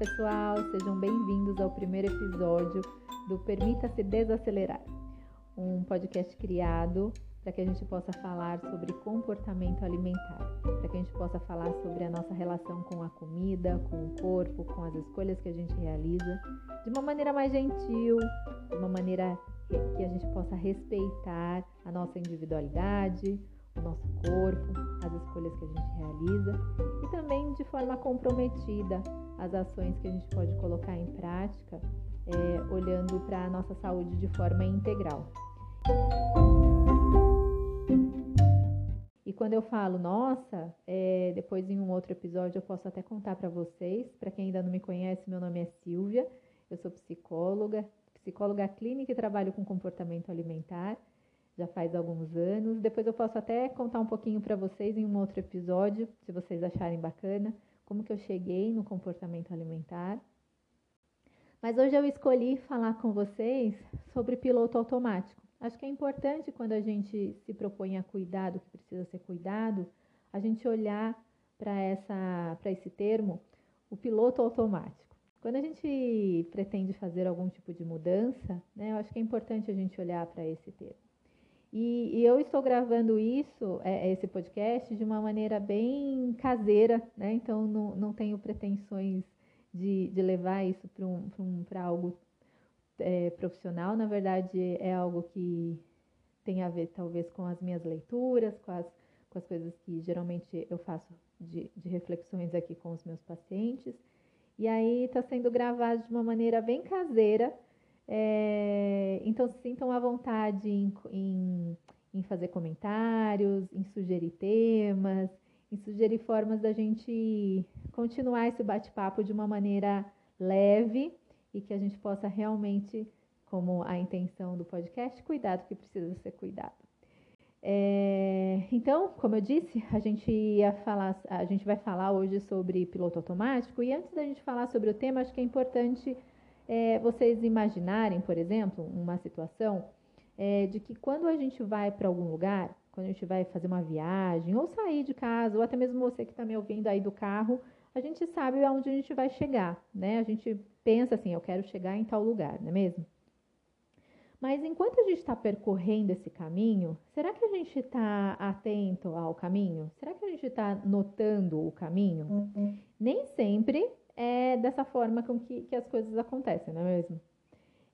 pessoal, sejam bem-vindos ao primeiro episódio do Permita-se Desacelerar, um podcast criado para que a gente possa falar sobre comportamento alimentar, para que a gente possa falar sobre a nossa relação com a comida, com o corpo, com as escolhas que a gente realiza, de uma maneira mais gentil, de uma maneira que a gente possa respeitar a nossa individualidade, o nosso corpo, as escolhas que a gente realiza e também de forma comprometida as ações que a gente pode colocar em prática, é, olhando para a nossa saúde de forma integral. E quando eu falo nossa, é, depois em um outro episódio eu posso até contar para vocês. Para quem ainda não me conhece, meu nome é Silvia, eu sou psicóloga, psicóloga clínica e trabalho com comportamento alimentar já faz alguns anos. Depois eu posso até contar um pouquinho para vocês em um outro episódio, se vocês acharem bacana, como que eu cheguei no comportamento alimentar. Mas hoje eu escolhi falar com vocês sobre piloto automático. Acho que é importante quando a gente se propõe a cuidar do que precisa ser cuidado, a gente olhar para essa para esse termo, o piloto automático. Quando a gente pretende fazer algum tipo de mudança, né, eu acho que é importante a gente olhar para esse termo. E, e, eu estou gravando isso, é, é, esse podcast, de uma maneira bem caseira, né? Então não, não tenho pretensões de, de levar isso para um, um, algo é, profissional. Na verdade, é algo que tem a ver talvez com as minhas leituras, com as, com as coisas que geralmente eu faço de, de reflexões aqui com os meus pacientes. E aí está sendo gravado de uma maneira bem caseira é, então, se sintam à vontade em, em, em, fazer comentários, em sugerir temas, em sugerir formas da gente continuar esse bate-papo de uma maneira leve e que a gente possa realmente, como a intenção do podcast, cuidar do que precisa ser cuidado. É, então, como eu disse, a gente ia falar, a gente vai falar hoje sobre piloto automático e antes da gente falar sobre o tema, acho que é importante é, vocês imaginarem, por exemplo, uma situação é, de que quando a gente vai para algum lugar, quando a gente vai fazer uma viagem, ou sair de casa, ou até mesmo você que está me ouvindo aí do carro, a gente sabe aonde a gente vai chegar, né? A gente pensa assim, eu quero chegar em tal lugar, não é mesmo? Mas enquanto a gente está percorrendo esse caminho, será que a gente está atento ao caminho? Será que a gente está notando o caminho? Uhum. Nem sempre é dessa forma com que, que as coisas acontecem, não é mesmo?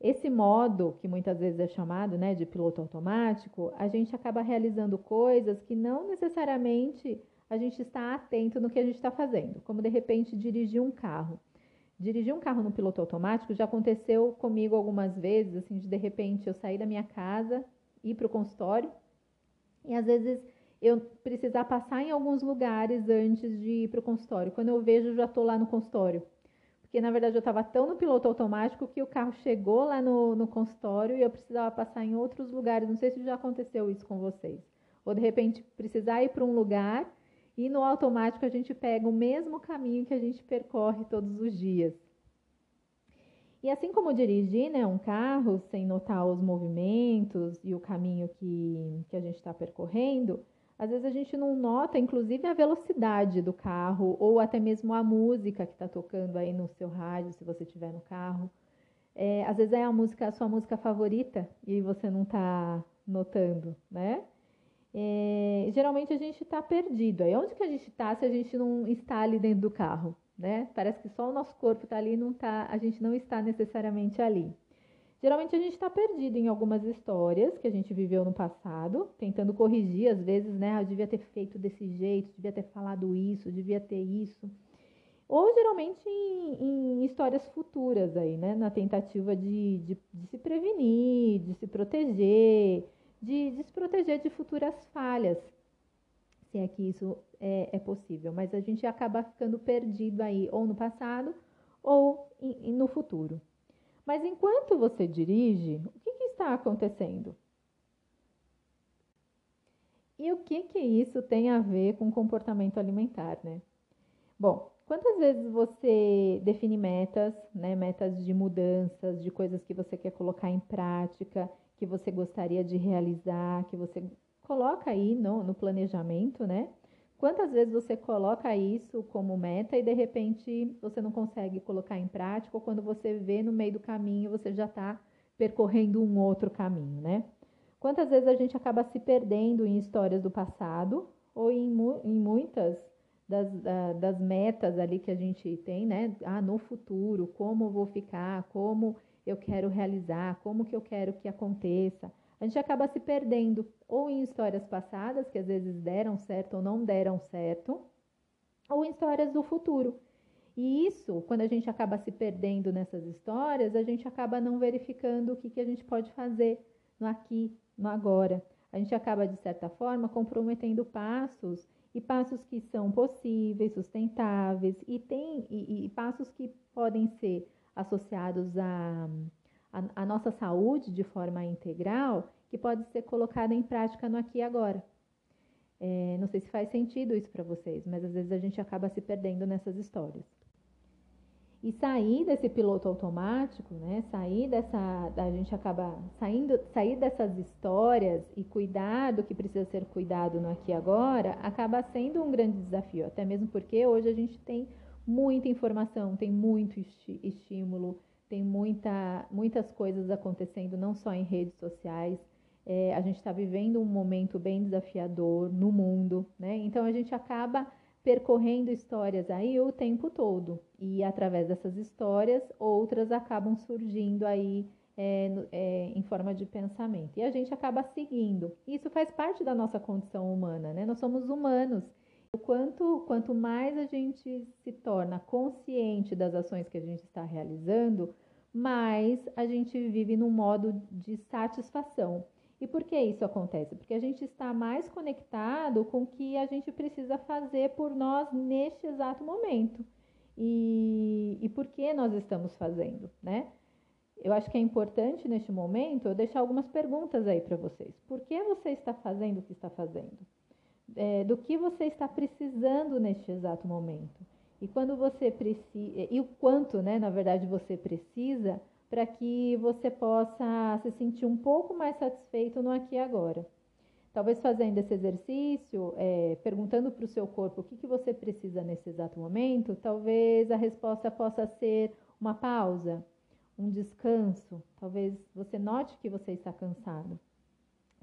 Esse modo, que muitas vezes é chamado né, de piloto automático, a gente acaba realizando coisas que não necessariamente a gente está atento no que a gente está fazendo, como de repente dirigir um carro. Dirigir um carro no piloto automático já aconteceu comigo algumas vezes, assim, de de repente eu sair da minha casa, ir para o consultório, e às vezes eu precisar passar em alguns lugares antes de ir para o consultório. Quando eu vejo, já estou lá no consultório. Porque, na verdade, eu estava tão no piloto automático que o carro chegou lá no, no consultório e eu precisava passar em outros lugares. Não sei se já aconteceu isso com vocês. Ou, de repente, precisar ir para um lugar e no automático a gente pega o mesmo caminho que a gente percorre todos os dias. E assim como dirigir né, um carro sem notar os movimentos e o caminho que, que a gente está percorrendo, às vezes a gente não nota, inclusive, a velocidade do carro ou até mesmo a música que está tocando aí no seu rádio, se você estiver no carro. É, às vezes é a música, a sua música favorita e você não está notando, né? É, geralmente a gente está perdido. Aí onde que a gente está se a gente não está ali dentro do carro, né? Parece que só o nosso corpo está ali, não tá, a gente não está necessariamente ali. Geralmente a gente está perdido em algumas histórias que a gente viveu no passado, tentando corrigir, às vezes, né? Eu devia ter feito desse jeito, devia ter falado isso, devia ter isso. Ou geralmente em, em histórias futuras aí, né? Na tentativa de, de, de, se prevenir, de se proteger, de, de se proteger de futuras falhas, se é que isso é, é possível. Mas a gente acaba ficando perdido aí, ou no passado, ou em, no futuro. Mas enquanto você dirige, o que, que está acontecendo? E o que, que isso tem a ver com comportamento alimentar, né? Bom, quantas vezes você define metas, né? Metas de mudanças, de coisas que você quer colocar em prática, que você gostaria de realizar, que você coloca aí no, no planejamento, né? Quantas vezes você coloca isso como meta e de repente você não consegue colocar em prática, ou quando você vê no meio do caminho você já está percorrendo um outro caminho, né? Quantas vezes a gente acaba se perdendo em histórias do passado ou em, em muitas das, das metas ali que a gente tem, né? Ah, no futuro, como eu vou ficar, como eu quero realizar, como que eu quero que aconteça. A gente acaba se perdendo ou em histórias passadas, que às vezes deram certo ou não deram certo, ou em histórias do futuro. E isso, quando a gente acaba se perdendo nessas histórias, a gente acaba não verificando o que, que a gente pode fazer no aqui, no agora. A gente acaba, de certa forma, comprometendo passos e passos que são possíveis, sustentáveis e, tem, e, e passos que podem ser associados a, a, nossa saúde de forma integral, que pode ser colocada em prática no aqui e agora. É, não sei se faz sentido isso para vocês, mas às vezes a gente acaba se perdendo nessas histórias e sair desse piloto automático, né? Sair dessa, a gente acaba saindo, sair dessas histórias e cuidar do que precisa ser cuidado no aqui e agora, acaba sendo um grande desafio, até mesmo porque hoje a gente tem muita informação, tem muito estímulo, tem muita, muitas coisas acontecendo, não só em redes sociais. É, a gente está vivendo um momento bem desafiador no mundo, né? Então a gente acaba percorrendo histórias aí o tempo todo. E através dessas histórias, outras acabam surgindo aí é, é, em forma de pensamento. E a gente acaba seguindo. Isso faz parte da nossa condição humana, né? Nós somos humanos. Quanto, quanto mais a gente se torna consciente das ações que a gente está realizando, mais a gente vive num modo de satisfação. E por que isso acontece? Porque a gente está mais conectado com o que a gente precisa fazer por nós neste exato momento. E, e por que nós estamos fazendo, né? Eu acho que é importante neste momento eu deixar algumas perguntas aí para vocês. Por que você está fazendo o que está fazendo? É, do que você está precisando neste exato momento? E quando você precisa, e o quanto, né, na verdade, você precisa para que você possa se sentir um pouco mais satisfeito no aqui e agora. Talvez fazendo esse exercício, é, perguntando para o seu corpo o que, que você precisa nesse exato momento, talvez a resposta possa ser uma pausa, um descanso. Talvez você note que você está cansado.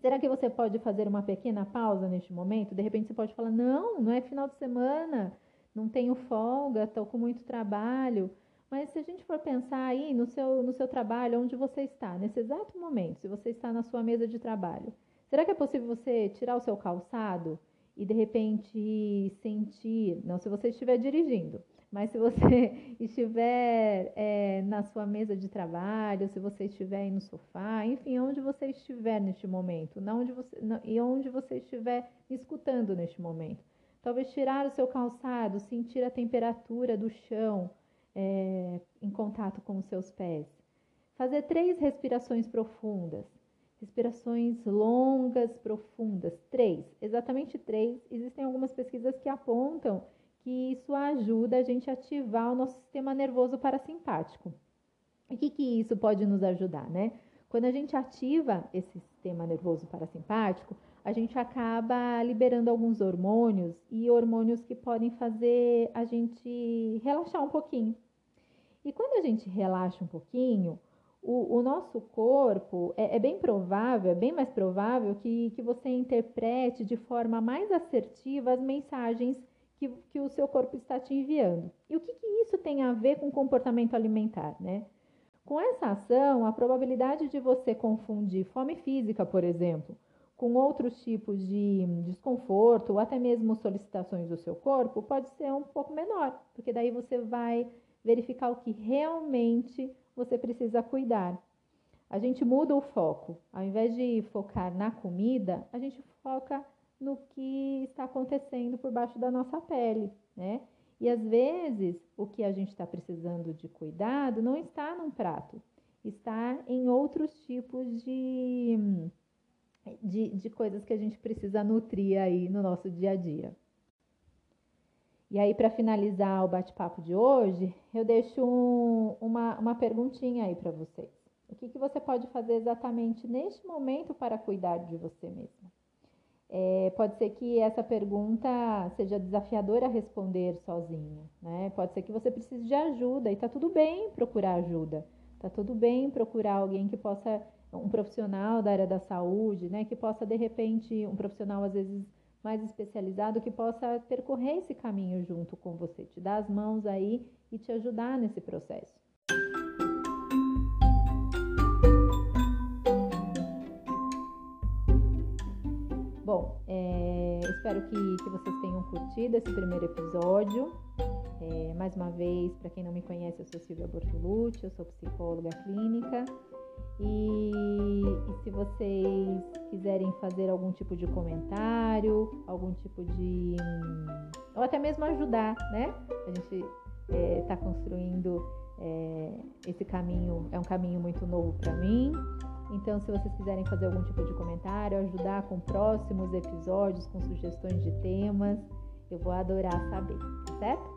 Será que você pode fazer uma pequena pausa neste momento? De repente você pode falar: não, não é final de semana, não tenho folga, estou com muito trabalho. Mas se a gente for pensar aí no seu, no seu trabalho, onde você está, nesse exato momento, se você está na sua mesa de trabalho, será que é possível você tirar o seu calçado e de repente sentir, não se você estiver dirigindo, mas se você estiver é, na sua mesa de trabalho, se você estiver aí no sofá, enfim, onde você estiver neste momento, na onde você, e onde você estiver escutando neste momento. Talvez tirar o seu calçado, sentir a temperatura do chão, é, em contato com os seus pés. Fazer três respirações profundas. Respirações longas, profundas. Três, exatamente três. Existem algumas pesquisas que apontam que isso ajuda a gente a ativar o nosso sistema nervoso parasimpático. O que, que isso pode nos ajudar, né? Quando a gente ativa esse sistema nervoso parasimpático, a gente acaba liberando alguns hormônios e hormônios que podem fazer a gente relaxar um pouquinho. E quando a gente relaxa um pouquinho, o, o nosso corpo é, é, bem provável, é bem mais provável que, que você interprete de forma mais assertiva as mensagens que, que o seu corpo está te enviando. E o que, que isso tem a ver com comportamento alimentar, né? Com essa ação, a probabilidade de você confundir fome física, por exemplo, com outros tipos de desconforto ou até mesmo solicitações do seu corpo pode ser um pouco menor, porque daí você vai verificar o que realmente você precisa cuidar. A gente muda o foco. Ao invés de focar na comida, a gente foca no que está acontecendo por baixo da nossa pele, né? E às vezes o que a gente está precisando de cuidado não está num prato, está em outros tipos de de, de coisas que a gente precisa nutrir aí no nosso dia a dia. E aí, para finalizar o bate-papo de hoje, eu deixo um, uma, uma perguntinha aí para vocês. O que, que você pode fazer exatamente neste momento para cuidar de você mesmo? É, pode ser que essa pergunta seja desafiadora a responder sozinho, né? Pode ser que você precise de ajuda e tá tudo bem procurar ajuda. Tá tudo bem procurar alguém que possa, um profissional da área da saúde, né? Que possa, de repente, um profissional às vezes mais especializado que possa percorrer esse caminho junto com você, te dar as mãos aí e te ajudar nesse processo. Bom, é, espero que, que vocês tenham curtido esse primeiro episódio. É, mais uma vez, para quem não me conhece, eu sou Silvia Bortolucci, eu sou psicóloga clínica. E, e, se vocês quiserem fazer algum tipo de comentário, algum tipo de. ou até mesmo ajudar, né? A gente está é, construindo é, esse caminho, é um caminho muito novo para mim. Então, se vocês quiserem fazer algum tipo de comentário, ajudar com próximos episódios, com sugestões de temas, eu vou adorar saber, tá certo?